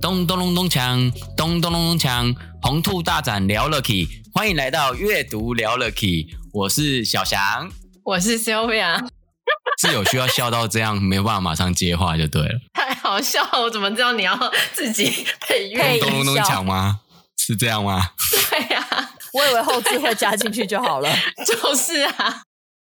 咚咚隆咚锵，咚咚隆咚锵，红兔大展聊了 Key，欢迎来到阅读聊了 Key，我是小翔，我是 Sylvia，是有需要笑到这样没有办法马上接话就对了，太好笑了，我怎么知道你要自己配乐？咚咚咚锵吗？是这样吗？对呀、啊，我以为后置会加进去就好了，就是啊。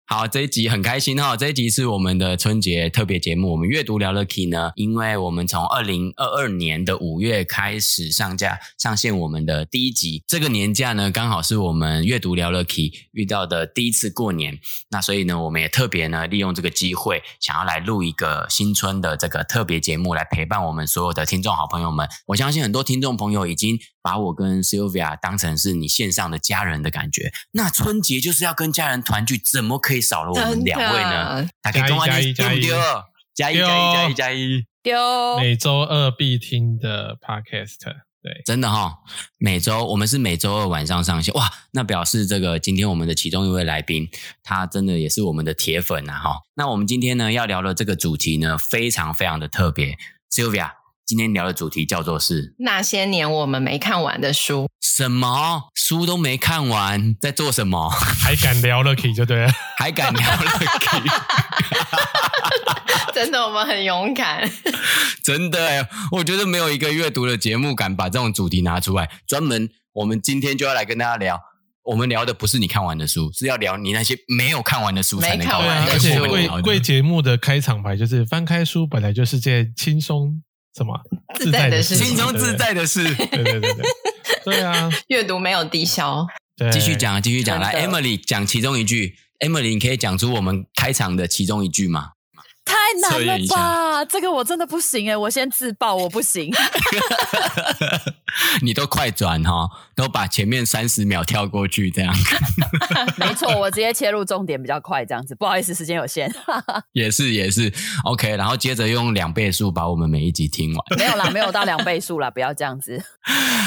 好，这一集很开心哈！这一集是我们的春节特别节目。我们阅读聊了 Key 呢，因为我们从二零二二年的五月开始上架上线我们的第一集。这个年假呢，刚好是我们阅读聊了 Key 遇到的第一次过年。那所以呢，我们也特别呢利用这个机会，想要来录一个新春的这个特别节目，来陪伴我们所有的听众好朋友们。我相信很多听众朋友已经把我跟 Sylvia 当成是你线上的家人的感觉。那春节就是要跟家人团聚，怎么可以少了我们两位呢？加一加一加一加一加一加一丢！每周二必听的 Podcast，对，真的哈、哦，每周我们是每周二晚上上线哇，那表示这个今天我们的其中一位来宾，他真的也是我们的铁粉呐、啊、哈。那我们今天呢要聊的这个主题呢，非常非常的特别，Sylvia。今天聊的主题叫做是那些年我们没看完的书。什么书都没看完，在做什么？还敢聊了 Key 就对了，还敢聊了 Key。真的，我们很勇敢。真的哎，我觉得没有一个阅读的节目敢把这种主题拿出来。专门，我们今天就要来跟大家聊。我们聊的不是你看完的书，是要聊你那些没有看完的书才能看完。而且贵贵节目的开场白就是翻开书本来就是件轻松。什么自在的事，轻松自在的事，对对对对，对啊，阅读没有低消，继续讲，继续讲，来，Emily 讲其中一句，Emily 你可以讲出我们开场的其中一句吗？太难了吧，这个我真的不行哎，我先自爆，我不行。你都快转哈，都把前面三十秒跳过去，这样。没错，我直接切入重点比较快，这样子。不好意思，时间有限。也是也是，OK，然后接着用两倍速把我们每一集听完。没有啦，没有到两倍速啦，不要这样子。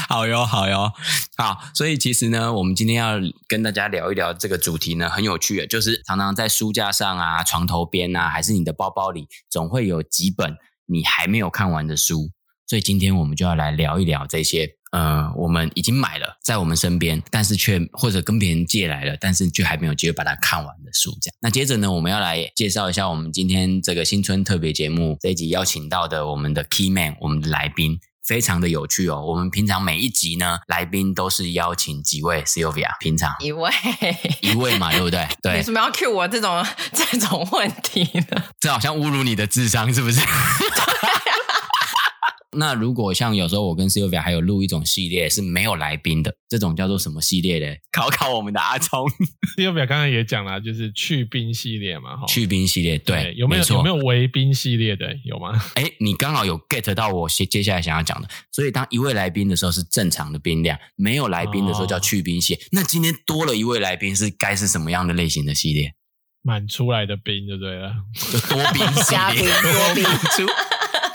好哟，好哟，好。所以其实呢，我们今天要跟大家聊一聊这个主题呢，很有趣的，就是常常在书架上啊、床头边啊，还是你的包包里，总会有几本你还没有看完的书。所以今天我们就要来聊一聊这些，呃，我们已经买了在我们身边，但是却或者跟别人借来了，但是却还没有机会把它看完的书。这样，那接着呢，我们要来介绍一下我们今天这个新春特别节目这一集邀请到的我们的 Key Man，我们的来宾非常的有趣哦。我们平常每一集呢，来宾都是邀请几位，Sylvia，平常一位一位嘛，对不对？对。为什么要 cue 我这种 这种问题呢？这好像侮辱你的智商，是不是？那如果像有时候我跟 Sylvia 还有录一种系列是没有来宾的，这种叫做什么系列呢？考考我们的阿聪。Sylvia 刚刚也讲了，就是去冰系列嘛，哈。去冰系列，对，对有没有有没有围冰系列的？有吗？哎，你刚好有 get 到我接接下来想要讲的。所以当一位来宾的时候是正常的冰量，没有来宾的时候叫去冰系列。哦、那今天多了一位来宾，是该是什么样的类型的系列？满出来的冰就对了，就多冰系列，多冰 出。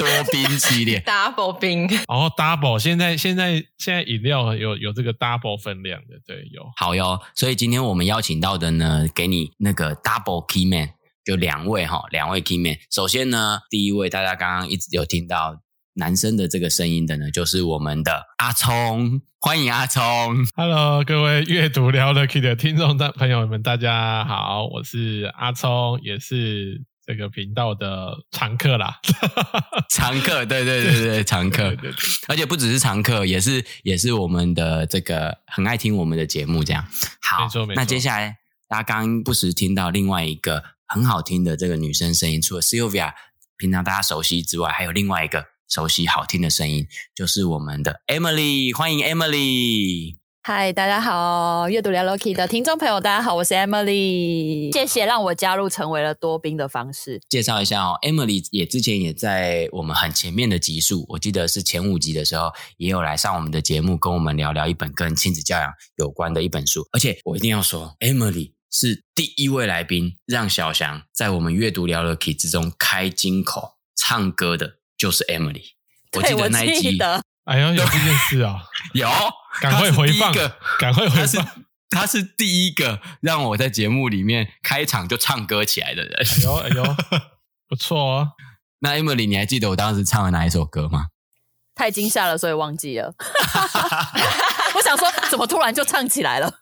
多冰系列，double 冰，哦、oh,，double，现在现在现在饮料有有这个 double 分量的，对，有，好哟。所以今天我们邀请到的呢，给你那个 double key man，就两位哈，两位 key man。首先呢，第一位大家刚刚一直有听到男生的这个声音的呢，就是我们的阿聪，欢迎阿聪。Hello，各位阅读聊了 Key 的听众朋友们，大家好，我是阿聪，也是。这个频道的常客啦，常客，对对对对，常客，而且不只是常客，也是也是我们的这个很爱听我们的节目，这样。好。那接下来大家刚刚不时听到另外一个很好听的这个女生声音，除了 Sylvia 平常大家熟悉之外，还有另外一个熟悉好听的声音，就是我们的 Emily，欢迎 Emily。嗨，大家好，阅读聊 Loki 的听众朋友，大家好，我是 Emily，谢谢让我加入成为了多宾的方式。介绍一下哦，Emily 也之前也在我们很前面的集数，我记得是前五集的时候，也有来上我们的节目，跟我们聊聊一本跟亲子教养有关的一本书。而且我一定要说，Emily 是第一位来宾，让小翔在我们阅读聊 Loki 之中开金口唱歌的，就是 Emily。我记得那一集。哎呀，有这件事啊！有，赶快回放，赶快回放。他是第一个让我在节目里面开场就唱歌起来的人。哎呦哎呦，不错哦。那 Emily，你还记得我当时唱了哪一首歌吗？太惊吓了，所以忘记了。我想说，怎么突然就唱起来了？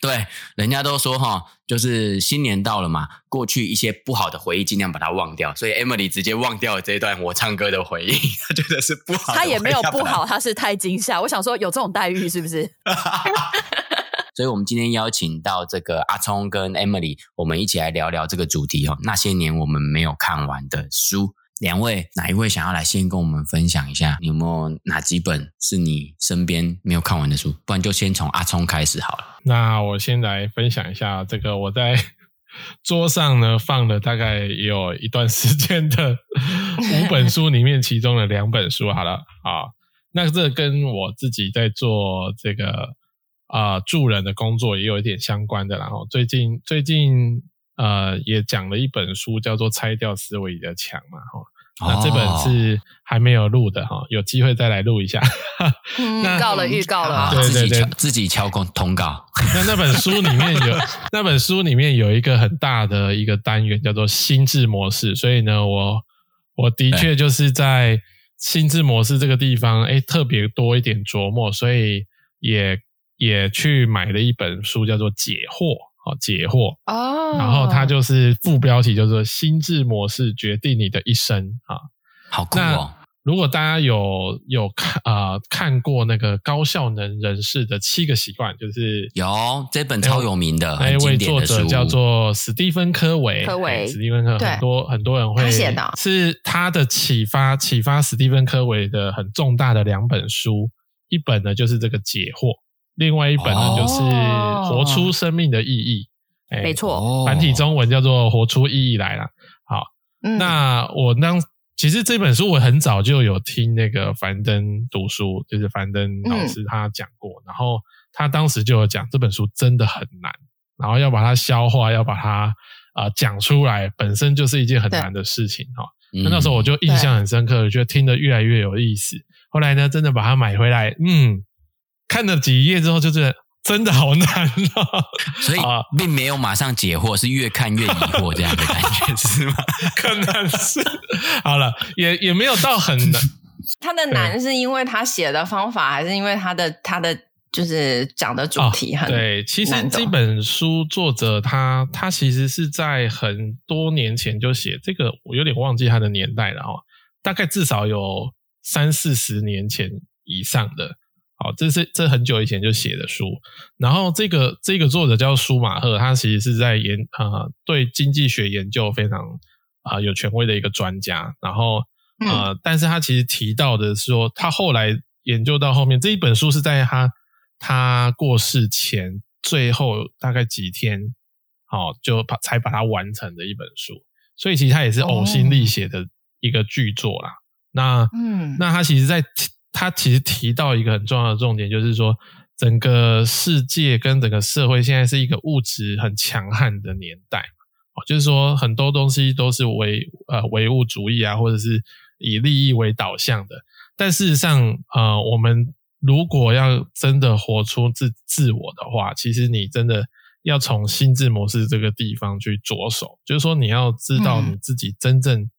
对，人家都说哈，就是新年到了嘛，过去一些不好的回忆尽量把它忘掉。所以 Emily 直接忘掉了这一段我唱歌的回忆，她觉得是不好。她也没有不好，她是太惊吓。我想说，有这种待遇是不是？所以我们今天邀请到这个阿聪跟 Emily，我们一起来聊聊这个主题哦。那些年我们没有看完的书。两位哪一位想要来先跟我们分享一下？你有没有哪几本是你身边没有看完的书？不然就先从阿聪开始好了。那我先来分享一下这个我在桌上呢放了大概有一段时间的五本书里面，其中的两本书好了啊。那这跟我自己在做这个啊、助人的工作也有一点相关的。然后最近最近。呃，也讲了一本书，叫做《拆掉思维里的墙》嘛，哈、哦。那这本是还没有录的哈、哦，有机会再来录一下。嗯、预告了，预告了，对对对，自己敲工通告。那那本书里面有，那本书里面有一个很大的一个单元，叫做心智模式。所以呢，我我的确就是在心智模式这个地方，哎，特别多一点琢磨，所以也也去买了一本书，叫做《解惑》。解惑哦，然后它就是副标题，就是“心智模式决定你的一生”啊，好酷哦！如果大家有有看啊、呃、看过那个高效能人士的七个习惯，就是有这本超有名的，那一位作者叫做史蒂芬科维，科维史蒂芬科很多很多人会写的，是他的启发启发史蒂芬科维的很重大的两本书，一本呢就是这个解惑。另外一本呢，就是活出生命的意义，哦欸、没错，繁体中文叫做活出意义来了。好，嗯、那我当其实这本书我很早就有听那个樊登读书，就是樊登老师他讲过，嗯、然后他当时就有讲这本书真的很难，然后要把它消化，要把它啊、呃、讲出来，本身就是一件很难的事情哈。那对那时候我就印象很深刻，我觉得听得越来越有意思。后来呢，真的把它买回来，嗯。看了几页之后，就觉得真的好难哦。所以并没有马上解惑，是越看越疑惑这样的感觉，是吗？可能是。好了，也也没有到很难。他的难是因为他写的方法，还是因为他的他的就是讲的主题很、哦、对？其实这本书作者他他其实是在很多年前就写这个，我有点忘记他的年代了哦，大概至少有三四十年前以上的。好，这是这很久以前就写的书，然后这个这个作者叫舒马赫，他其实是在研啊、呃、对经济学研究非常啊、呃、有权威的一个专家，然后呃，嗯、但是他其实提到的是说，他后来研究到后面这一本书是在他他过世前最后大概几天，好就把才把它完成的一本书，所以其实他也是呕心沥血的一个巨作啦。哦、那嗯，那他其实在。他其实提到一个很重要的重点，就是说整个世界跟整个社会现在是一个物质很强悍的年代，哦，就是说很多东西都是唯呃唯物主义啊，或者是以利益为导向的。但事实上，呃，我们如果要真的活出自自我的话，其实你真的要从心智模式这个地方去着手，就是说你要知道你自己真正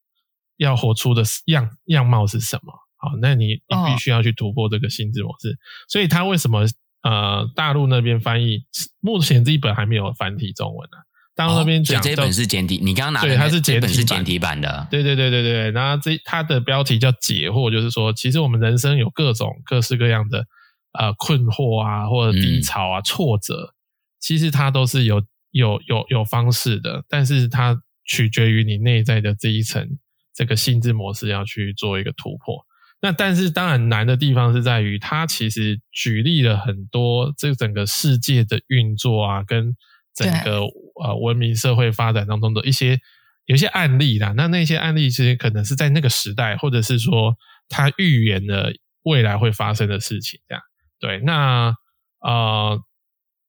要活出的样样貌是什么。好，那你你必须要去突破这个心智模式，哦、所以他为什么呃大陆那边翻译，目前这一本还没有繁体中文呢、啊？大陆那边讲、哦、这本是简体，你刚刚拿对，它是简体，本是简体版的，对对对对对。然后这它的标题叫解惑，就是说其实我们人生有各种各式各样的呃困惑啊，或者低潮啊、嗯、挫折，其实它都是有有有有方式的，但是它取决于你内在的这一层这个心智模式要去做一个突破。那但是当然难的地方是在于，他其实举例了很多这整个世界的运作啊，跟整个呃文明社会发展当中的一些有一些案例啦。那那些案例其实可能是在那个时代，或者是说他预言了未来会发生的事情，这样。对，那呃，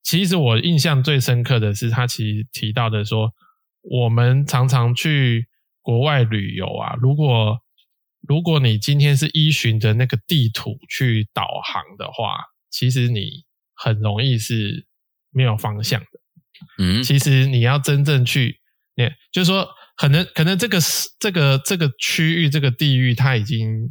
其实我印象最深刻的是他其实提到的说，我们常常去国外旅游啊，如果如果你今天是依循着那个地图去导航的话，其实你很容易是没有方向的。嗯，其实你要真正去，就是说，可能可能这个这个这个区域这个地域，它已经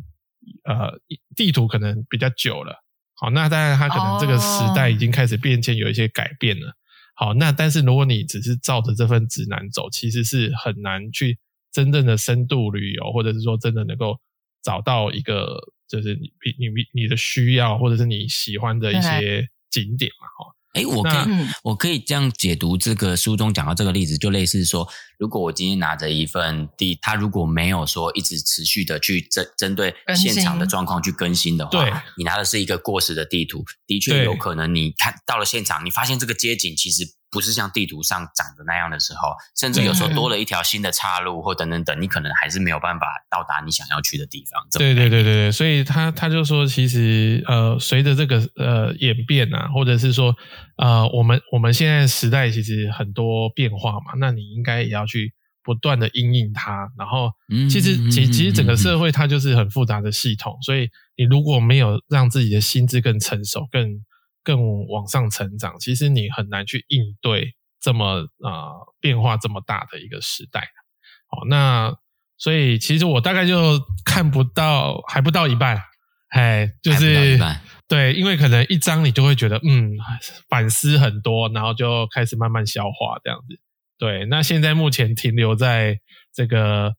呃地图可能比较久了。好，那当然它可能这个时代已经开始变迁，有一些改变了。好，那但是如果你只是照着这份指南走，其实是很难去。真正的深度旅游，或者是说真的能够找到一个，就是你你你你的需要，或者是你喜欢的一些景点嘛，哈。哎，我可以我可以这样解读这个书中讲到这个例子，就类似说，如果我今天拿着一份地，它如果没有说一直持续的去针针对现场的状况去更新的话，对，你拿的是一个过时的地图，的确有可能你看到了现场，你发现这个街景其实。不是像地图上长的那样的时候，甚至有时候多了一条新的岔路或等等等，你可能还是没有办法到达你想要去的地方。对对对对对，所以他他就说，其实呃，随着这个呃演变啊，或者是说呃，我们我们现在时代其实很多变化嘛，那你应该也要去不断的因应它。然后其实其其实整个社会它就是很复杂的系统，所以你如果没有让自己的心智更成熟、更更往上成长，其实你很难去应对这么呃变化这么大的一个时代。好，那所以其实我大概就看不到，还不到一半，哎，就是对，因为可能一章你就会觉得嗯反思很多，然后就开始慢慢消化这样子。对，那现在目前停留在这个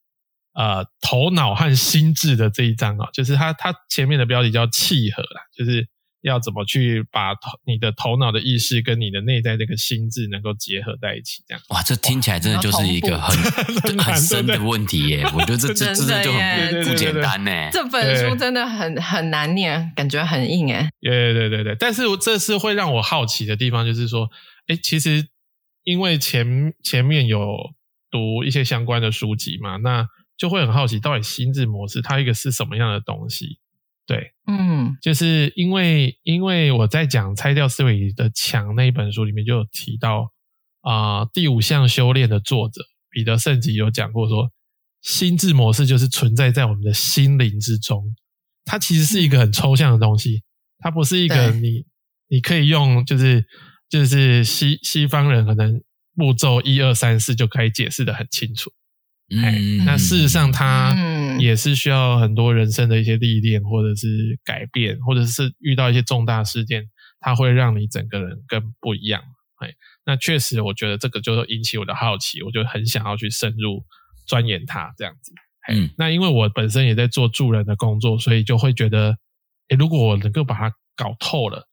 呃头脑和心智的这一章啊，就是它它前面的标题叫契合啦，就是。要怎么去把头你的头脑的意识跟你的内在这个心智能够结合在一起？这样哇，这听起来真的就是一个很很深的 问题耶！我觉得这这真的就很不简单呢。这本书真的很很难念，感觉很硬哎。对对对对，但是这是会让我好奇的地方，就是说，哎，其实因为前前面有读一些相关的书籍嘛，那就会很好奇，到底心智模式它一个是什么样的东西？对，嗯，就是因为因为我在讲《拆掉思维的墙》那一本书里面就有提到啊、呃，第五项修炼的作者彼得圣吉有讲过说，心智模式就是存在在我们的心灵之中，它其实是一个很抽象的东西，它不是一个你你可以用就是就是西西方人可能步骤一二三四就可以解释的很清楚。嗯，那事实上，它也是需要很多人生的一些历练，或者是改变，或者是遇到一些重大事件，它会让你整个人更不一样。哎，那确实，我觉得这个就引起我的好奇，我就很想要去深入钻研它这样子。嗯，那因为我本身也在做助人的工作，所以就会觉得，诶，如果我能够把它搞透了。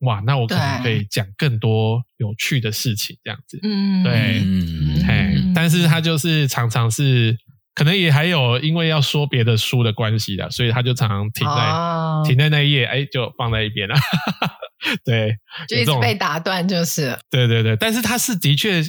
哇，那我可能可以讲更多有趣的事情，这样子，嗯，对，嗯，嘿，但是他就是常常是，可能也还有因为要说别的书的关系的，所以他就常常停在、哦、停在那一页，哎，就放在一边了，对，就一直被打断，就是，对对对，但是它是的确，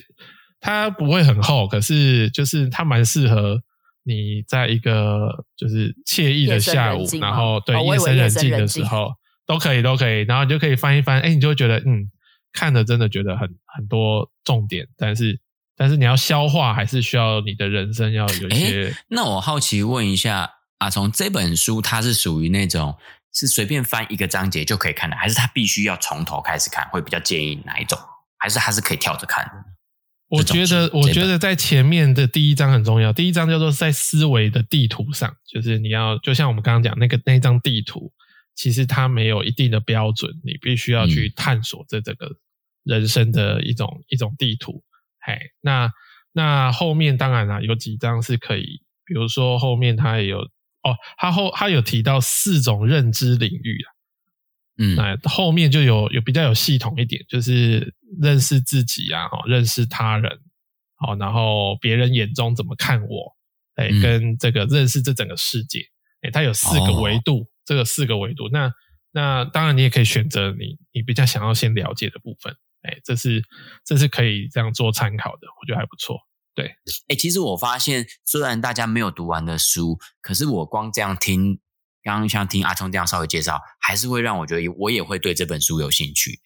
它不会很厚，可是就是它蛮适合你在一个就是惬意的下午，然后对夜深人静的时候。都可以，都可以，然后你就可以翻一翻，哎，你就会觉得，嗯，看了真的觉得很很多重点，但是但是你要消化，还是需要你的人生要有一些。那我好奇问一下，啊从这本书它是属于那种是随便翻一个章节就可以看的，还是它必须要从头开始看？会比较建议哪一种？还是它是可以跳着看的？我觉得，我觉得在前面的第一章很重要，第一章叫做在思维的地图上，就是你要就像我们刚刚讲那个那张地图。其实它没有一定的标准，你必须要去探索这整个人生的一种、嗯、一种地图。嘿，那那后面当然啦，有几章是可以，比如说后面它也有哦，它后它有提到四种认知领域啊，嗯，那后面就有有比较有系统一点，就是认识自己啊，认识他人，好，然后别人眼中怎么看我，哎，跟这个认识这整个世界。哎，它有四个维度，哦、这个四个维度。那那当然你也可以选择你你比较想要先了解的部分，哎，这是这是可以这样做参考的，我觉得还不错。对，哎，其实我发现，虽然大家没有读完的书，可是我光这样听，刚刚像听阿聪这样稍微介绍，还是会让我觉得我也会对这本书有兴趣。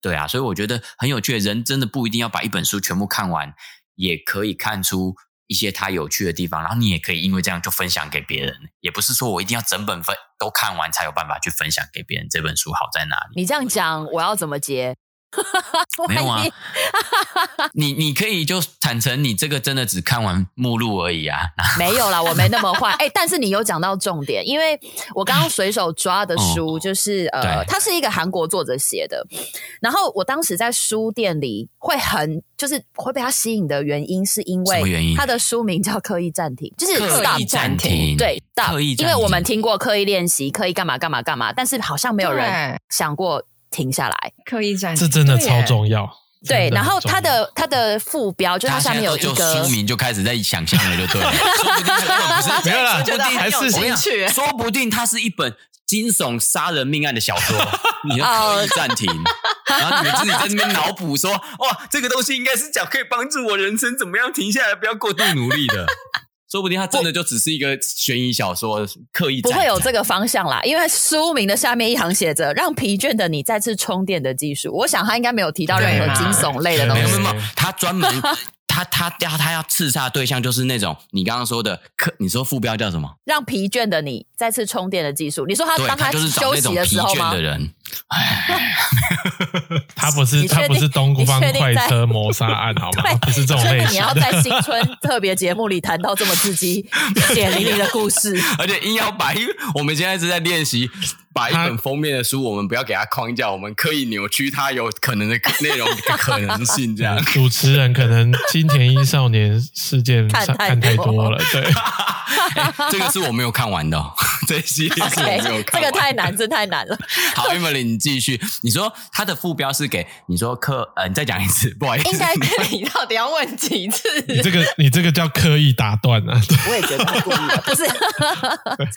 对啊，所以我觉得很有趣的人真的不一定要把一本书全部看完，也可以看出一些他有趣的地方，然后你也可以因为这样就分享给别人，也不是说我一定要整本分都看完才有办法去分享给别人这本书好在哪里。你这样讲，我要怎么接？没有啊，你你可以就坦诚，你这个真的只看完目录而已啊。没有啦，我没那么坏。哎、欸，但是你有讲到重点，因为我刚刚随手抓的书就是、哦、呃，它是一个韩国作者写的。然后我当时在书店里会很就是会被他吸引的原因，是因为他的书名叫《刻意暂停》，就是刻意暂停。对，刻意暂停。因为我们听过刻意练习、刻意干嘛干嘛干嘛，但是好像没有人想过。停下来，刻意暂停，这真的超重要。对，然后它的它的副标就它下面有一个书名，就开始在想象了，就对了。说不定它不是 没有啦，说不定还是兴趣。说不定它是一本惊悚杀人命案的小说，你要刻意暂停，然后你们自己在那边脑补说，哇，这个东西应该是讲可以帮助我人生怎么样停下来，不要过度努力的。说不定它真的就只是一个悬疑小说，刻意不会有这个方向啦。因为书名的下面一行写着“让疲倦的你再次充电的技术”，我想他应该没有提到任何惊悚类的东西。没有，他专门 他他要他要刺杀对象就是那种你刚刚说的，刻你说副标叫什么？让疲倦的你再次充电的技术。你说他当他休息的时候吗？他不是他不是东方快车谋杀案好吗？不是这种类型。你要在新春特别节目里谈到这么刺激 血淋淋的故事，而且硬要把一我们现在是在练习把一本封面的书，我们不要给它框架，我们刻意扭曲它有可能的内容的可能性，这样。主持人可能金田一少年事件 看太多了，对。这个是我没有看完的，这些是我没有看。这个太难，这太难了。好，Emily，你继续。你说他的副标是给你说刻，呃，你再讲一次，不好意思。应该你到底要问几次？你这个你这个叫刻意打断啊！我也觉得他故意的，不是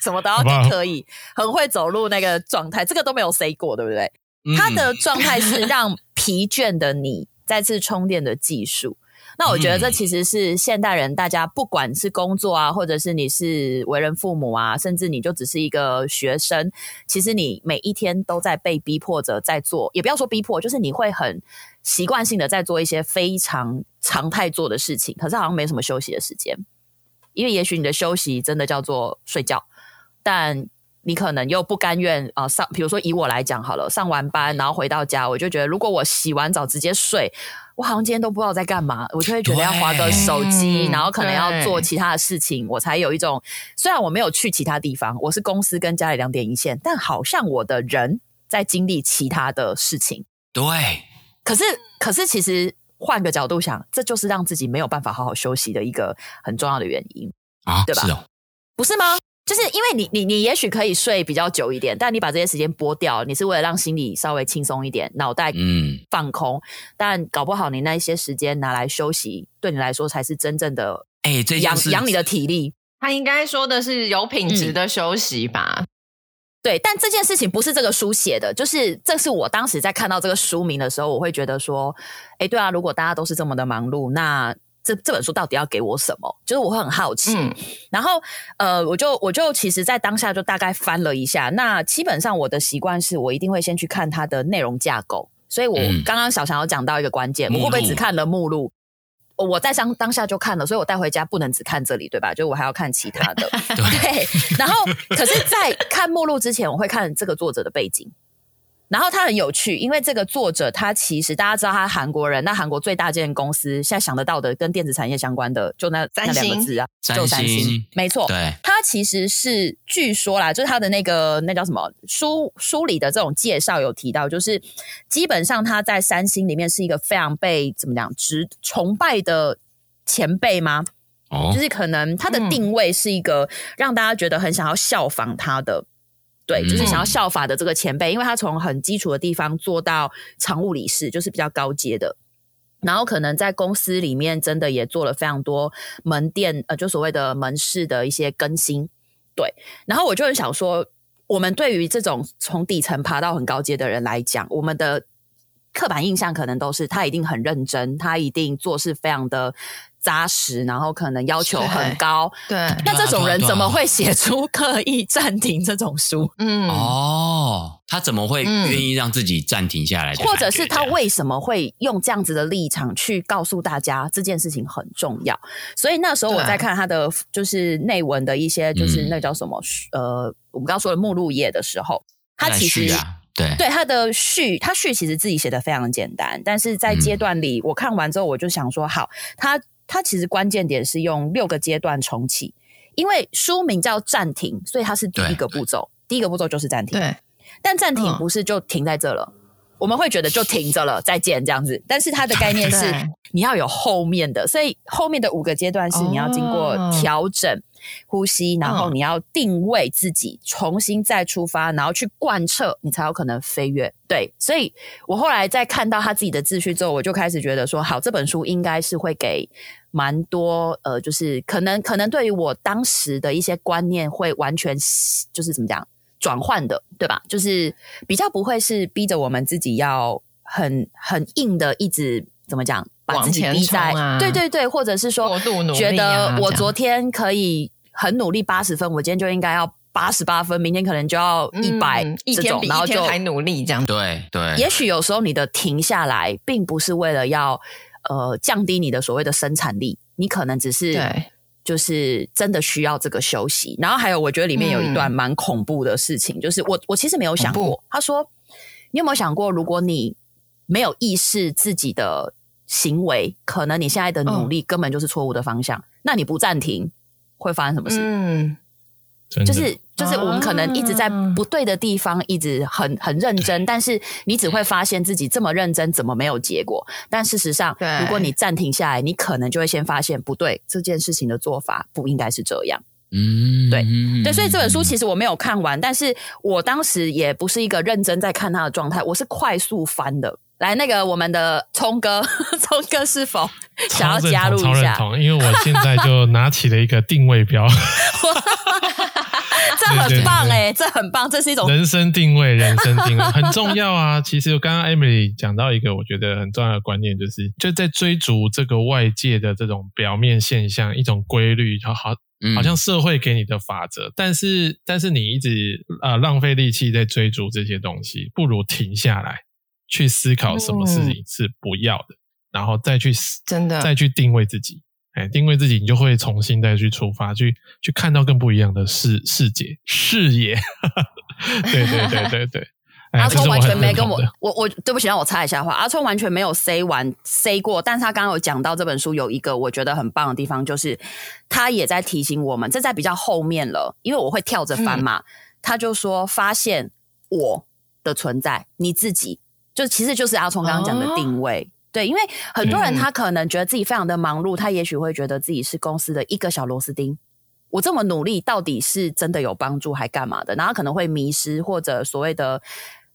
什么都要给刻意，很会走路那个状态，这个都没有 say 过，对不对？嗯、他的状态是让疲倦的你再次充电的技术。那我觉得这其实是现代人，大家不管是工作啊，或者是你是为人父母啊，甚至你就只是一个学生，其实你每一天都在被逼迫着在做，也不要说逼迫，就是你会很习惯性的在做一些非常常态做的事情，可是好像没什么休息的时间，因为也许你的休息真的叫做睡觉，但你可能又不甘愿啊上，比如说以我来讲好了，上完班然后回到家，我就觉得如果我洗完澡直接睡。我好像今天都不知道在干嘛，我就会觉得要划个手机，然后可能要做其他的事情，我才有一种虽然我没有去其他地方，我是公司跟家里两点一线，但好像我的人在经历其他的事情。对，可是可是其实换个角度想，这就是让自己没有办法好好休息的一个很重要的原因啊，对吧？是哦，不是吗？就是因为你，你，你也许可以睡比较久一点，但你把这些时间拨掉，你是为了让心里稍微轻松一点，脑袋嗯放空。嗯、但搞不好你那一些时间拿来休息，对你来说才是真正的哎，这养养你的体力。他应该说的是有品质的休息吧？嗯、对，但这件事情不是这个书写的，就是这是我当时在看到这个书名的时候，我会觉得说，哎，对啊，如果大家都是这么的忙碌，那。这这本书到底要给我什么？就是我会很好奇，嗯、然后呃，我就我就其实，在当下就大概翻了一下。那基本上我的习惯是我一定会先去看它的内容架构。所以我刚刚小强有讲到一个关键，嗯、我会不会只看了目录？我在当当下就看了，所以我带回家不能只看这里，对吧？就我还要看其他的。对，对，然后可是，在看目录之前，我会看这个作者的背景。然后他很有趣，因为这个作者他其实大家知道他是韩国人，那韩国最大间公司现在想得到的跟电子产业相关的就那三星那两个字啊，就三星，没错。对，他其实是据说啦，就是他的那个那叫什么书书里的这种介绍有提到，就是基本上他在三星里面是一个非常被怎么讲值崇拜的前辈吗？哦，就是可能他的定位是一个让大家觉得很想要效仿他的。对，就是想要效法的这个前辈，因为他从很基础的地方做到常务理事，就是比较高阶的。然后可能在公司里面真的也做了非常多门店，呃，就所谓的门市的一些更新。对，然后我就很想说，我们对于这种从底层爬到很高阶的人来讲，我们的刻板印象可能都是他一定很认真，他一定做事非常的。扎实，然后可能要求很高，对。那这种人怎么会写出刻意暂停这种书？嗯，哦，他怎么会愿意让自己暂停下来？或者是他为什么会用这样子的立场去告诉大家这件事情很重要？所以那时候我在看他的就是内文的一些，就是那叫什么？呃，我们刚刚说的目录页的时候，他其实。对，对他的序，他序其实自己写的非常简单，但是在阶段里，我看完之后，我就想说，好，他他其实关键点是用六个阶段重启，因为书名叫暂停，所以它是第一个步骤，第一个步骤就是暂停。对，但暂停不是就停在这了，嗯，我们会觉得就停着了，再见这样子，但是它的概念是你要有后面的，所以后面的五个阶段是你要经过调整。哦呼吸，然后你要定位自己，嗯、重新再出发，然后去贯彻，你才有可能飞跃。对，所以我后来在看到他自己的自序之后，我就开始觉得说，好，这本书应该是会给蛮多呃，就是可能可能对于我当时的一些观念会完全就是怎么讲转换的，对吧？就是比较不会是逼着我们自己要很很硬的一直怎么讲。把自己逼在、啊、对对对，或者是说，觉得我昨天可以很努力八十分，我今天就应该要八十八分，明天可能就要一百、嗯，一天比一天还努力这样。对对，也许有时候你的停下来，并不是为了要呃降低你的所谓的生产力，你可能只是就是真的需要这个休息。然后还有，我觉得里面有一段蛮恐怖的事情，嗯、就是我我其实没有想过，他说你有没有想过，如果你没有意识自己的。行为可能你现在的努力根本就是错误的方向，哦、那你不暂停会发生什么事？嗯，就是就是我们可能一直在不对的地方，一直很很认真，但是你只会发现自己这么认真怎么没有结果？但事实上，如果你暂停下来，你可能就会先发现不对，这件事情的做法不应该是这样。嗯，对对，所以这本书其实我没有看完，但是我当时也不是一个认真在看它的状态，我是快速翻的。来，那个我们的聪哥，聪哥是否想要加入一下？超认同，因为我现在就拿起了一个定位标，这很棒哎，这很棒，这是一种人生定位，人生定位很重要啊。其实我刚刚 Emily 讲到一个我觉得很重要的观念，就是就在追逐这个外界的这种表面现象，一种规律，好好好像社会给你的法则，嗯、但是但是你一直呃浪费力气在追逐这些东西，不如停下来。去思考什么事情是不要的，嗯、然后再去真的再去定位自己，哎，定位自己，你就会重新再去出发，去去看到更不一样的世世界视野。对对对对对，阿聪完全没跟我，我我对不起，让我插一下话。阿聪完全没有 say 完 say 过，但是他刚刚有讲到这本书有一个我觉得很棒的地方，就是他也在提醒我们，这在比较后面了，因为我会跳着翻嘛。嗯、他就说发现我的存在，你自己。就其实就是阿聪刚刚讲的定位，哦、对，因为很多人他可能觉得自己非常的忙碌，嗯、他也许会觉得自己是公司的一个小螺丝钉。我这么努力，到底是真的有帮助还干嘛的？然后可能会迷失，或者所谓的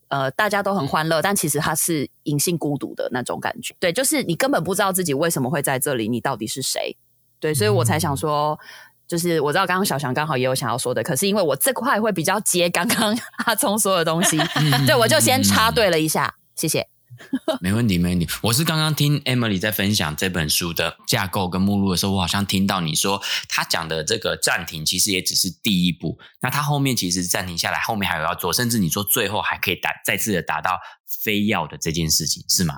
呃，大家都很欢乐，但其实他是隐性孤独的那种感觉。对，就是你根本不知道自己为什么会在这里，你到底是谁？对，所以我才想说，就是我知道刚刚小翔刚好也有想要说的，可是因为我这块会比较接刚刚 阿聪说的东西，对，我就先插队了一下。谢谢，没问题，没问题。我是刚刚听 Emily 在分享这本书的架构跟目录的时候，我好像听到你说他讲的这个暂停，其实也只是第一步。那他后面其实暂停下来，后面还有要做，甚至你说最后还可以达再次的达到非要的这件事情，是吗？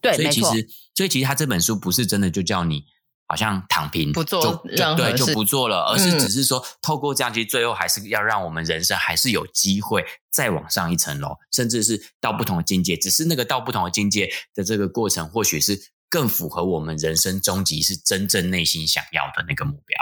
对，所以其实，所以其实他这本书不是真的就叫你。好像躺平不做就就对就不做了，而是只是说透过这样，其实最后还是要让我们人生还是有机会再往上一层楼，甚至是到不同的境界。只是那个到不同的境界的这个过程，或许是更符合我们人生终极是真正内心想要的那个目标。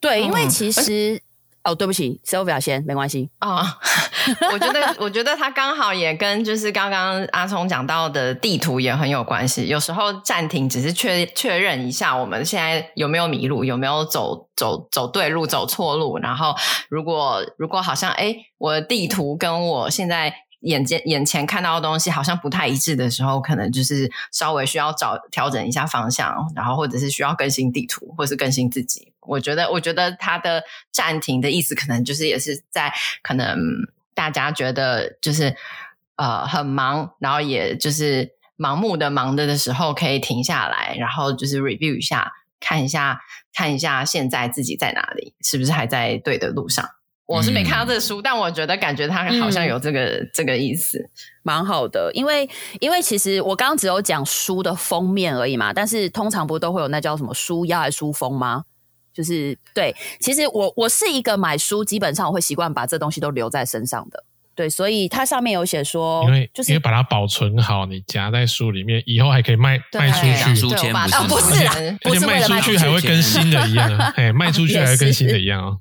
对，因为其实。哦，对不起，Sylvia 先，没关系啊。我觉得，我觉得他刚好也跟就是刚刚阿聪讲到的地图也很有关系。有时候暂停只是确确认一下我们现在有没有迷路，有没有走走走对路，走错路。然后如果如果好像哎，我的地图跟我现在眼前眼前看到的东西好像不太一致的时候，可能就是稍微需要找调整一下方向，然后或者是需要更新地图，或是更新自己。我觉得，我觉得他的暂停的意思，可能就是也是在可能大家觉得就是呃很忙，然后也就是盲目的忙着的时候，可以停下来，然后就是 review 一下，看一下看一下现在自己在哪里，是不是还在对的路上。我是没看到这个书，嗯、但我觉得感觉他好像有这个、嗯、这个意思，蛮好的。因为因为其实我刚刚只有讲书的封面而已嘛，但是通常不都会有那叫什么书腰还是书封吗？就是对，其实我我是一个买书基本上我会习惯把这东西都留在身上的。对，所以它上面有写说，因为就是因为把它保存好，你夹在书里面，以后还可以卖卖出去。书签不是，不是，而且卖出去还会跟新的一样。哎，卖出去还会跟新的一样哦。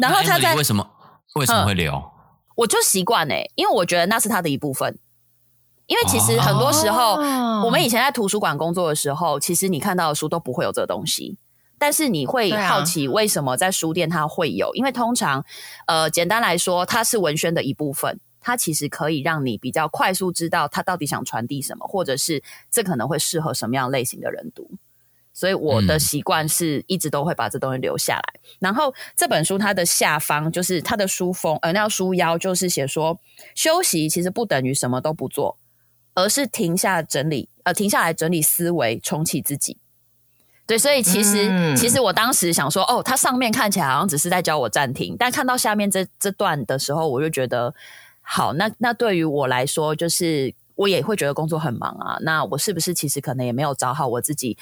然后他在为什么为什么会留？我就习惯哎，因为我觉得那是它的一部分。因为其实很多时候，我们以前在图书馆工作的时候，其实你看到的书都不会有这个东西。但是你会好奇为什么在书店它会有？啊、因为通常，呃，简单来说，它是文宣的一部分，它其实可以让你比较快速知道它到底想传递什么，或者是这可能会适合什么样类型的人读。所以我的习惯是一直都会把这东西留下来。嗯、然后这本书它的下方就是它的书封，呃，那书腰就是写说，休息其实不等于什么都不做，而是停下整理，呃，停下来整理思维，重启自己。对，所以其实、嗯、其实我当时想说，哦，它上面看起来好像只是在教我暂停，但看到下面这这段的时候，我就觉得，好，那那对于我来说，就是我也会觉得工作很忙啊。那我是不是其实可能也没有找好我自己，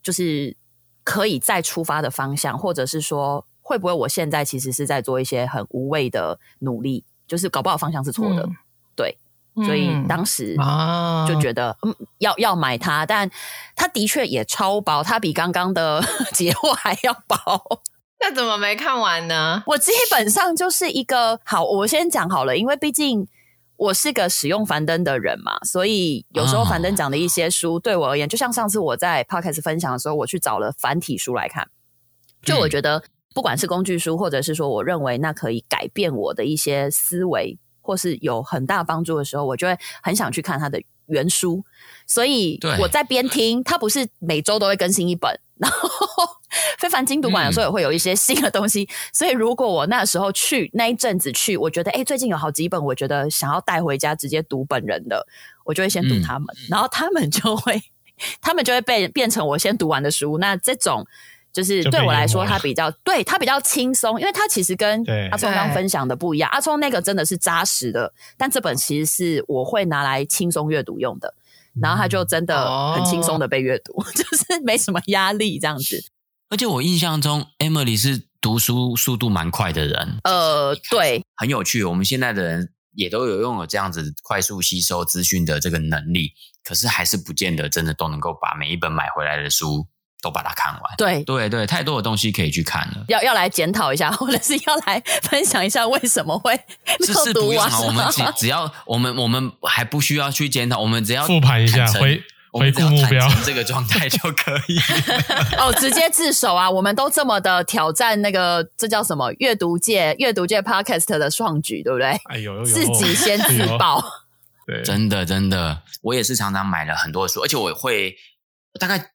就是可以再出发的方向，或者是说，会不会我现在其实是在做一些很无谓的努力，就是搞不好方向是错的，嗯、对。所以当时就觉得，嗯，要要买它，但它的确也超薄，它比刚刚的 解惑还要薄。那怎么没看完呢？我基本上就是一个好，我先讲好了，因为毕竟我是个使用樊登的人嘛，所以有时候樊登讲的一些书对我而言，就像上次我在 Podcast 分享的时候，我去找了繁体书来看，就我觉得不管是工具书，或者是说我认为那可以改变我的一些思维。或是有很大帮助的时候，我就会很想去看他的原书。所以我在边听，他不是每周都会更新一本。然后 非凡精读馆有时候也会有一些新的东西。嗯、所以如果我那时候去那一阵子去，我觉得哎，最近有好几本，我觉得想要带回家直接读本人的，我就会先读他们，嗯、然后他们就会，他们就会被变成我先读完的书。那这种。就是对我来说，他比较 对他比较轻松，因为他其实跟阿聪刚分享的不一样。阿聪那个真的是扎实的，但这本其实是我会拿来轻松阅读用的。然后他就真的很轻松的被阅读，哦、就是没什么压力这样子。而且我印象中，Emily 是读书速度蛮快的人。呃，对，很有趣。我们现在的人也都有拥有这样子快速吸收资讯的这个能力，可是还是不见得真的都能够把每一本买回来的书。都把它看完，对对对，太多的东西可以去看了。要要来检讨一下，或者是要来分享一下为什么会没有读完？我们只只要我们我们还不需要去检讨，我们只要复盘一下，回回顾目标，这个状态就可以。哦，直接自首啊！我们都这么的挑战那个，这叫什么？阅读界阅读界 Podcast 的创举，对不对？哎呦，自己先自爆。对，真的真的，我也是常常买了很多书，而且我会大概。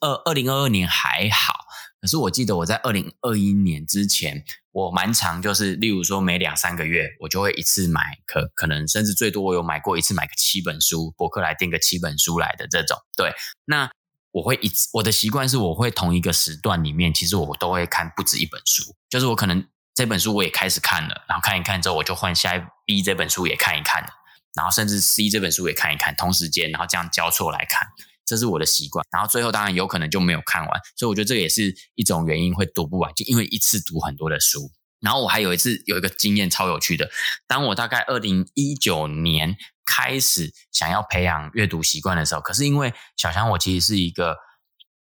二二零二二年还好，可是我记得我在二零二一年之前，我蛮常就是，例如说每两三个月，我就会一次买，可可能甚至最多我有买过一次买个七本书，博客来订个七本书来的这种。对，那我会一次，我的习惯是我会同一个时段里面，其实我都会看不止一本书，就是我可能这本书我也开始看了，然后看一看之后，我就换下一 B 这本书也看一看了，然后甚至 C 这本书也看一看，同时间，然后这样交错来看。这是我的习惯，然后最后当然有可能就没有看完，所以我觉得这也是一种原因会读不完，就因为一次读很多的书。然后我还有一次有一个经验超有趣的，当我大概二零一九年开始想要培养阅读习惯的时候，可是因为小强我其实是一个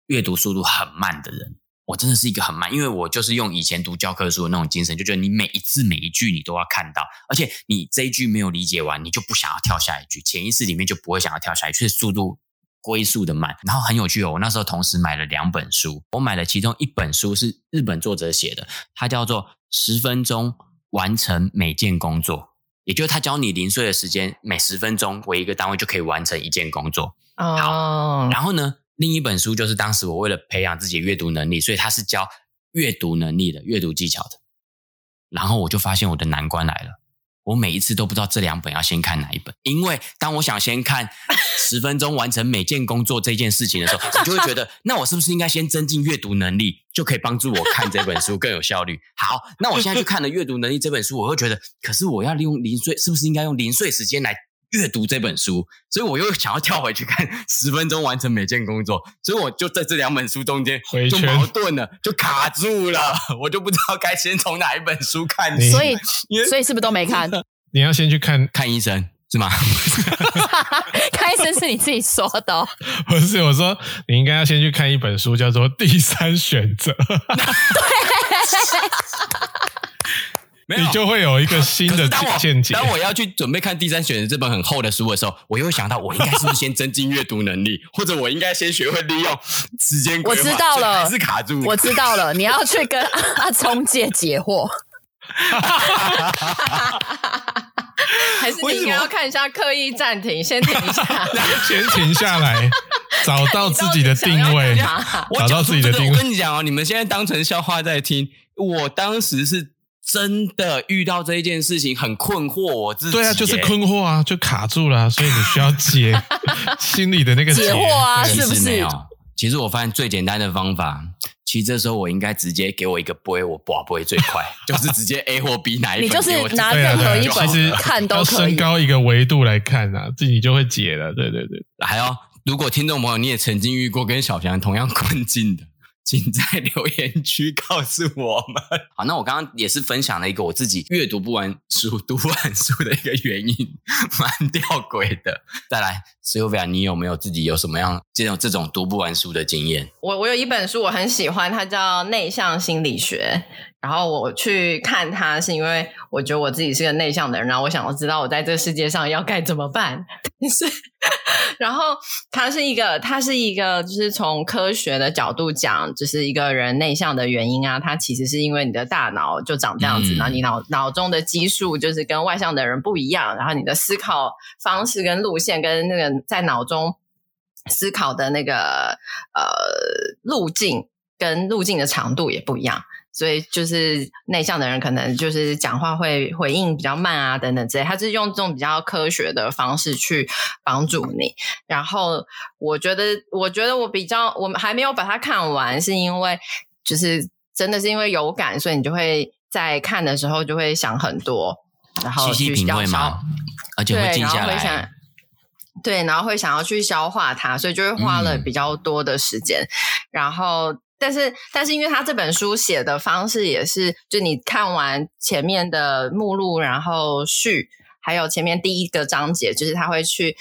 阅读速度很慢的人，我真的是一个很慢，因为我就是用以前读教科书的那种精神，就觉得你每一字每一句你都要看到，而且你这一句没有理解完，你就不想要跳下一句，潜意识里面就不会想要跳下一句，速度。龟速的慢，然后很有趣哦。我那时候同时买了两本书，我买了其中一本书是日本作者写的，它叫做《十分钟完成每件工作》，也就是他教你零碎的时间，每十分钟为一个单位就可以完成一件工作。哦，好，然后呢，另一本书就是当时我为了培养自己的阅读能力，所以他是教阅读能力的、阅读技巧的。然后我就发现我的难关来了。我每一次都不知道这两本要先看哪一本，因为当我想先看 十分钟完成每件工作这件事情的时候，我就会觉得，那我是不是应该先增进阅读能力，就可以帮助我看这本书更有效率？好，那我现在去看了阅读能力这本书，我会觉得，可是我要利用零碎，是不是应该用零碎时间来阅读这本书？所以我又想要跳回去看 十分钟完成每件工作，所以我就在这两本书中间就矛盾了，就卡住了，我就不知道该先从哪一本书看。所以，所以是不是都没看？你要先去看看医生是吗？看医生是你自己说的哦。不是，我说你应该要先去看一本书，叫做《第三选择》。对，你就会有一个新的见解。当我要去准备看《第三选择》这本很厚的书的时候，我又会想到，我应该是不是先增进阅读能力，或者我应该先学会利用时间规划？我知道了，是卡住。我知道了，你要去跟 阿聪借解惑。还是你应该要看一下，刻意暂停，先停一下，先停下来，找到自己的定位，找到自己的定位。我跟你讲哦，你们现在当成笑话在听。我当时是真的遇到这一件事情，很困惑，我自己。对啊，就是困惑啊，就卡住了，所以你需要解 心里的那个解惑啊，是不是？其实我发现最简单的方法。其实这时候我应该直接给我一个杯，我拔不会最快，就是直接 A 或 B 哪一本。你就是拿任何一本其实看都可以。要升高一个维度来看啊，自己就会解了。对对对，还有，如果听众朋友你也曾经遇过跟小翔同样困境的。请在 留言区告诉我们。好，那我刚刚也是分享了一个我自己阅读不完书、读不完书的一个原因，蛮吊诡的。再来，Sylvia，你有没有自己有什么样这种这种读不完书的经验？我我有一本书我很喜欢，它叫《内向心理学》。然后我去看他，是因为我觉得我自己是个内向的人，然后我想要知道我在这个世界上要该怎么办。但是，然后他是一个，他是一个，就是从科学的角度讲，就是一个人内向的原因啊，它其实是因为你的大脑就长这样子，然后你脑脑中的激素就是跟外向的人不一样，然后你的思考方式跟路线跟那个在脑中思考的那个呃路径跟路径的长度也不一样。所以就是内向的人可能就是讲话会回应比较慢啊，等等之类。他是用这种比较科学的方式去帮助你。然后我觉得，我觉得我比较，我们还没有把它看完，是因为就是真的是因为有感，所以你就会在看的时候就会想很多，然后去消化，而且会静下来。对，然后会想要去消化它，所以就会花了比较多的时间，嗯、然后。但是，但是，因为他这本书写的方式也是，就你看完前面的目录，然后序，还有前面第一个章节，就是他会去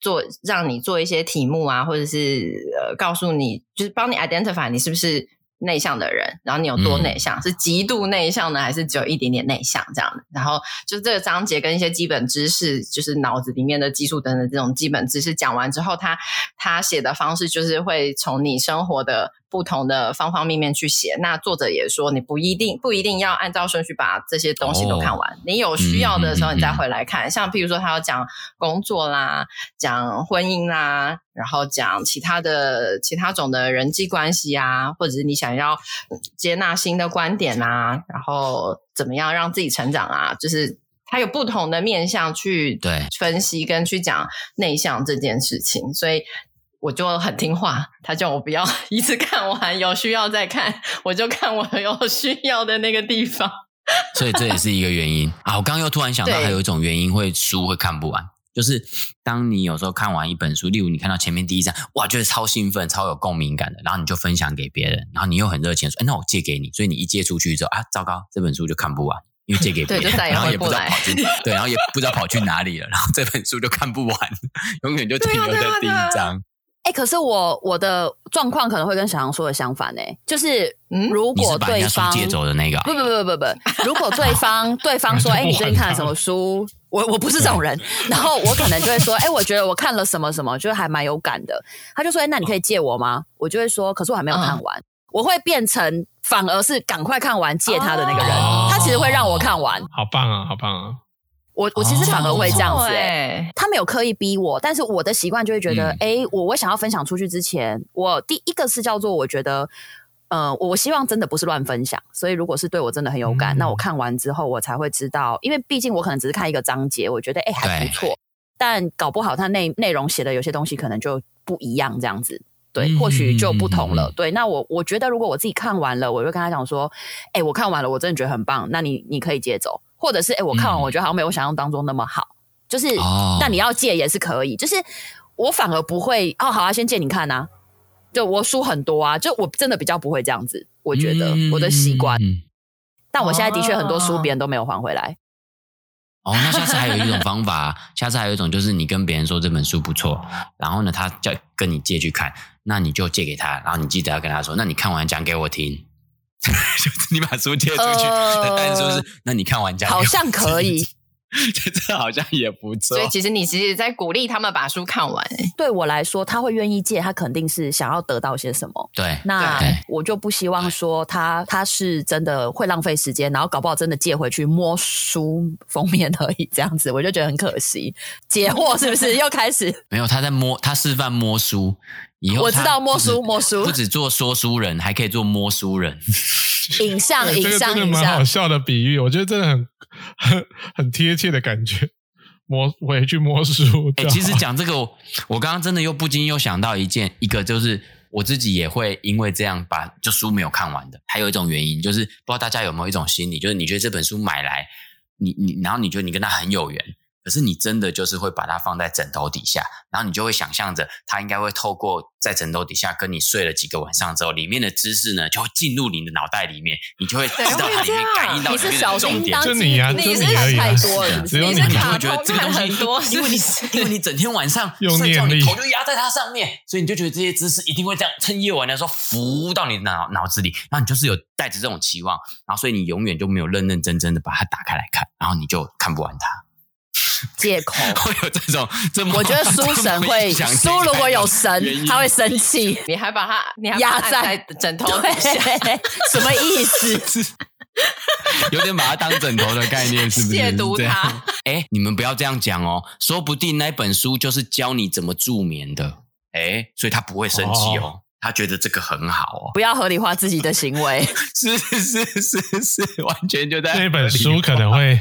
做，让你做一些题目啊，或者是呃，告诉你，就是帮你 identify 你是不是。内向的人，然后你有多内向？嗯、是极度内向呢，还是只有一点点内向这样的？然后就这个章节跟一些基本知识，就是脑子里面的激素等等这种基本知识讲完之后，他他写的方式就是会从你生活的不同的方方面面去写。那作者也说，你不一定不一定要按照顺序把这些东西都看完，哦、你有需要的时候你再回来看。嗯、像譬如说，他要讲工作啦，讲婚姻啦。然后讲其他的其他种的人际关系啊，或者是你想要接纳新的观点啊，然后怎么样让自己成长啊，就是他有不同的面向去对分析跟去讲内向这件事情，所以我就很听话，他叫我不要 一次看完，有需要再看，我就看我有需要的那个地方。所以这也是一个原因啊！我刚刚又突然想到，还有一种原因会书会看不完。就是当你有时候看完一本书，例如你看到前面第一章，哇，觉得超兴奋、超有共鸣感的，然后你就分享给别人，然后你又很热情说：“哎，那我借给你。”所以你一借出去之后啊，糟糕，这本书就看不完，因为借给别人，然后也不知道跑去对，然后也不知道跑去哪里了，然后这本书就看不完，永远就停留在第一章。哎，可是我我的状况可能会跟小杨说的相反呢，就是如果对方借走的那个，不不不不不，如果对方 对方说：“哎，你最近看了什么书？”我我不是这种人，然后我可能就会说，哎、欸，我觉得我看了什么什么，觉得还蛮有感的。他就说，哎、欸，那你可以借我吗？我就会说，可是我还没有看完。嗯、我会变成反而是赶快看完借他的那个人，哦、他其实会让我看完。好棒啊，好棒啊！我我其实反而会这样子、欸，哎，他没有刻意逼我，但是我的习惯就会觉得，哎、嗯，我我想要分享出去之前，我第一个是叫做我觉得，呃，我希望真的不是乱分享，所以如果是对我真的很有感，嗯、那我看完之后我才会知道，因为毕竟我可能只是看一个章节，我觉得哎还不错，但搞不好它内内容写的有些东西可能就不一样，这样子。对，或许就不同了。嗯、对，那我我觉得，如果我自己看完了，我就跟他讲说：“哎、欸，我看完了，我真的觉得很棒。那你你可以接走，或者是哎、欸，我看完，我觉得好像没有想象当中那么好。嗯、就是，那、哦、你要借也是可以。就是我反而不会哦，好啊，先借你看啊。就我书很多啊，就我真的比较不会这样子。我觉得我的习惯、嗯，但我现在的确很多书别人都没有还回来。哦，那下次还有一种方法，下次还有一种就是你跟别人说这本书不错，然后呢，他叫跟你借去看。那你就借给他，然后你记得要跟他说，那你看完讲给我听，就是你把书借出去，呃、但是说是，那你看完讲给我听，好像可以。这好像也不错，所以其实你其实在鼓励他们把书看完。对我来说，他会愿意借，他肯定是想要得到些什么。对，那我就不希望说他他是真的会浪费时间，然后搞不好真的借回去摸书封面而已，这样子我就觉得很可惜。解惑是不是又开始？没有，他在摸，他示范摸书。以后我知道摸书摸书，不止做说书人，还可以做摸书人。影像，影像，这个真的蛮好笑的比喻，我觉得真的很很很贴切的感觉。摸回去摸书，哎、欸，其实讲这个，我刚刚真的又不禁又想到一件，一个就是我自己也会因为这样把就书没有看完的。还有一种原因就是，不知道大家有没有一种心理，就是你觉得这本书买来，你你然后你觉得你跟他很有缘。可是你真的就是会把它放在枕头底下，然后你就会想象着它应该会透过在枕头底下跟你睡了几个晚上之后，里面的知识呢就会进入你的脑袋里面，你就会知道它里面感应到里面的重点。就你啊，你是想太多了，只有你，你就会觉得这个东西很多，因为你因为你整天晚上睡觉，你头就压在它上面，所以你就觉得这些知识一定会这样趁夜晚的时候浮到你的脑脑子里，然后你就是有带着这种期望，然后所以你永远就没有认认真真的把它打开来看，然后你就看不完它。借口 会有这种这么，我觉得书 神会书如果有神，他会生气。你还把他你还压在枕头底下，什么意思？有点把它当枕头的概念，是不是？亵渎他。哎，你们不要这样讲哦，说不定那本书就是教你怎么助眠的。哎，所以他不会生气哦，他觉得这个很好哦。不要合理化自己的行为。是是是是，完全就在那本书可能会。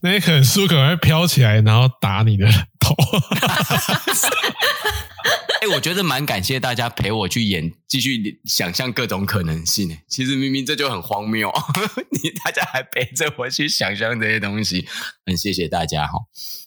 那可能书可能会飘起来，然后打你的头。哎、欸，我觉得蛮感谢大家陪我去演，继续想象各种可能性。其实明明这就很荒谬，你大家还陪着我去想象这些东西，很谢谢大家哈。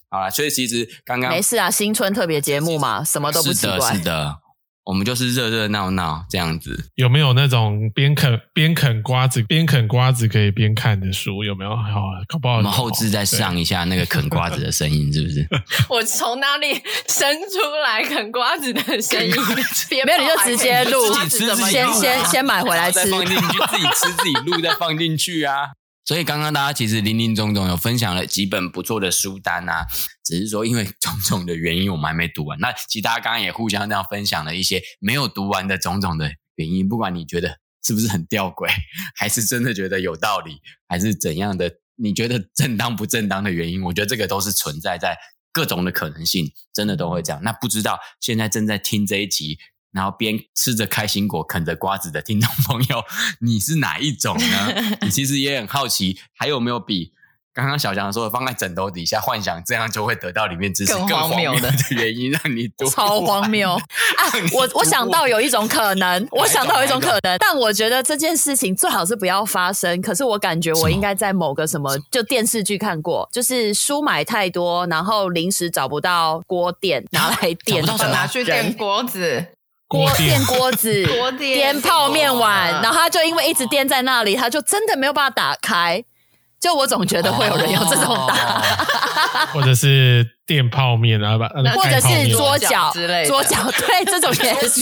好了，所以其实刚刚没事啊，新春特别节目嘛，什么都不奇怪。是的，是的。我们就是热热闹闹这样子，有没有那种边啃边啃瓜子边啃瓜子可以边看的书？有没有？好，搞不好我们后置再上一下那个啃瓜子的声音，是不是？我从哪里生出来啃瓜子的声音？没有，你就直接录，自己吃先先先买回来吃，再放进去，自己吃自己录，再放进去啊。所以刚刚大家其实林林总总有分享了几本不错的书单啊，只是说因为种种的原因我们还没读完。那其他刚刚也互相这样分享了一些没有读完的种种的原因，不管你觉得是不是很吊诡，还是真的觉得有道理，还是怎样的，你觉得正当不正当的原因，我觉得这个都是存在在各种的可能性，真的都会这样。那不知道现在正在听这一集。然后边吃着开心果、啃着瓜子的听众朋友，你是哪一种呢？你其实也很好奇，还有没有比刚刚小强说的放在枕头底下幻想这样就会得到里面知识更荒谬的原因，让你读 超荒谬啊！我我想到有一种可能，我想到有一种可能，但我觉得这件事情最好是不要发生。可是我感觉我应该在某个什么就电视剧看过，就是书买太多，然后临时找不到锅垫拿来垫，拿去垫锅子。锅垫锅子，颠泡面碗，然后他就因为一直颠在那里，他就真的没有办法打开。就我总觉得会有人有这种打，或者是垫泡面啊，把或者是桌脚之类，桌脚对这种也是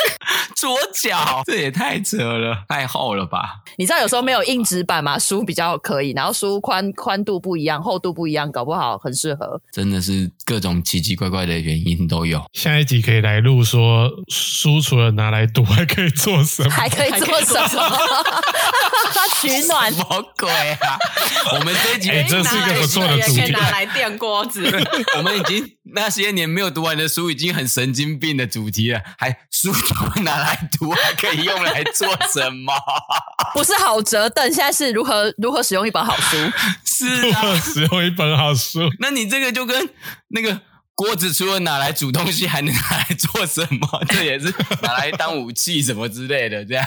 桌脚，这也太扯了，太厚了吧？你知道有时候没有硬纸板嘛，书比较可以，然后书宽宽度不一样，厚度不一样，搞不好很适合。真的是各种奇奇怪怪的原因都有。下一集可以来录说书除了拿来读，还可以做什么？还可以做什么？取暖？什么鬼啊！我们这一集，欸、这是一个不错的主题。可以拿来垫锅子。我们已经那些年没有读完的书，已经很神经病的主题了。还书拿来读，还可以用来做什么？不是好折凳，现在是如何如何使用一本好书？是啊，如何使用一本好书。那你这个就跟那个。锅子除了拿来煮东西，还能拿来做什么？这也是拿来当武器什么之类的，这样。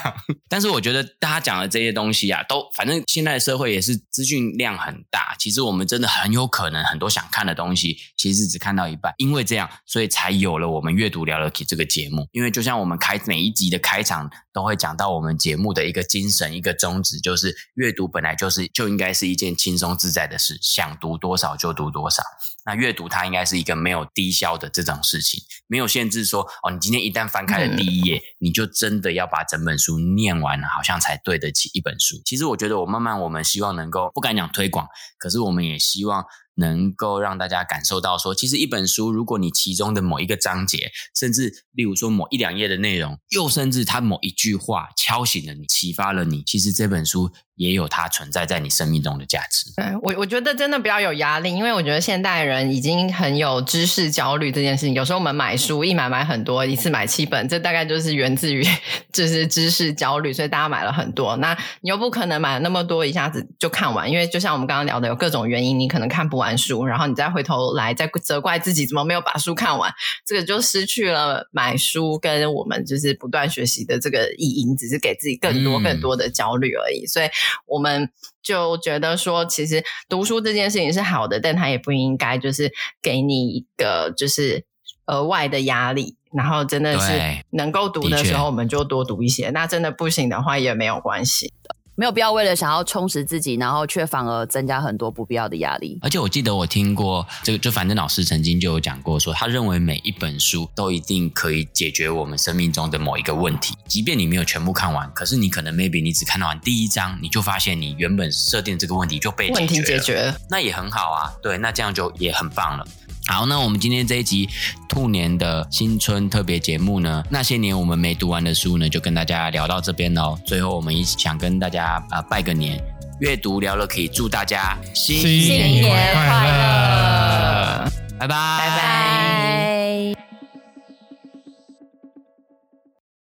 但是我觉得大家讲的这些东西啊，都反正现在的社会也是资讯量很大。其实我们真的很有可能很多想看的东西，其实只看到一半。因为这样，所以才有了我们阅读聊了 Key 这个节目。因为就像我们开每一集的开场都会讲到我们节目的一个精神、一个宗旨，就是阅读本来就是就应该是一件轻松自在的事，想读多少就读多少。那阅读它应该是一个没有低消的这种事情，没有限制说哦，你今天一旦翻开了第一页，嗯、你就真的要把整本书念完了，好像才对得起一本书。其实我觉得，我慢慢我们希望能够不敢讲推广，可是我们也希望能够让大家感受到说，其实一本书，如果你其中的某一个章节，甚至例如说某一两页的内容，又甚至它某一句话敲醒了你，启发了你，其实这本书。也有它存在在你生命中的价值。对，我我觉得真的不要有压力，因为我觉得现代人已经很有知识焦虑这件事情。有时候我们买书一买买很多，一次买七本，这大概就是源自于 就是知识焦虑，所以大家买了很多。那你又不可能买那么多一下子就看完，因为就像我们刚刚聊的，有各种原因，你可能看不完书，然后你再回头来再责怪自己怎么没有把书看完，这个就失去了买书跟我们就是不断学习的这个意义，只是给自己更多更多的焦虑而已。所以。我们就觉得说，其实读书这件事情是好的，但它也不应该就是给你一个就是额外的压力。然后真的是能够读的时候，我们就多读一些。那真的不行的话，也没有关系。没有必要为了想要充实自己，然后却反而增加很多不必要的压力。而且我记得我听过这个，就反正老师曾经就有讲过说，说他认为每一本书都一定可以解决我们生命中的某一个问题，即便你没有全部看完，可是你可能 maybe 你只看到完第一章，你就发现你原本设定这个问题就被解决了，问题解决了，那也很好啊。对，那这样就也很棒了。好，那我们今天这一集兔年的新春特别节目呢，那些年我们没读完的书呢，就跟大家聊到这边喽。最后，我们一起想跟大家啊、呃、拜个年，阅读聊了 Key，祝大家新年快乐，拜拜，拜拜。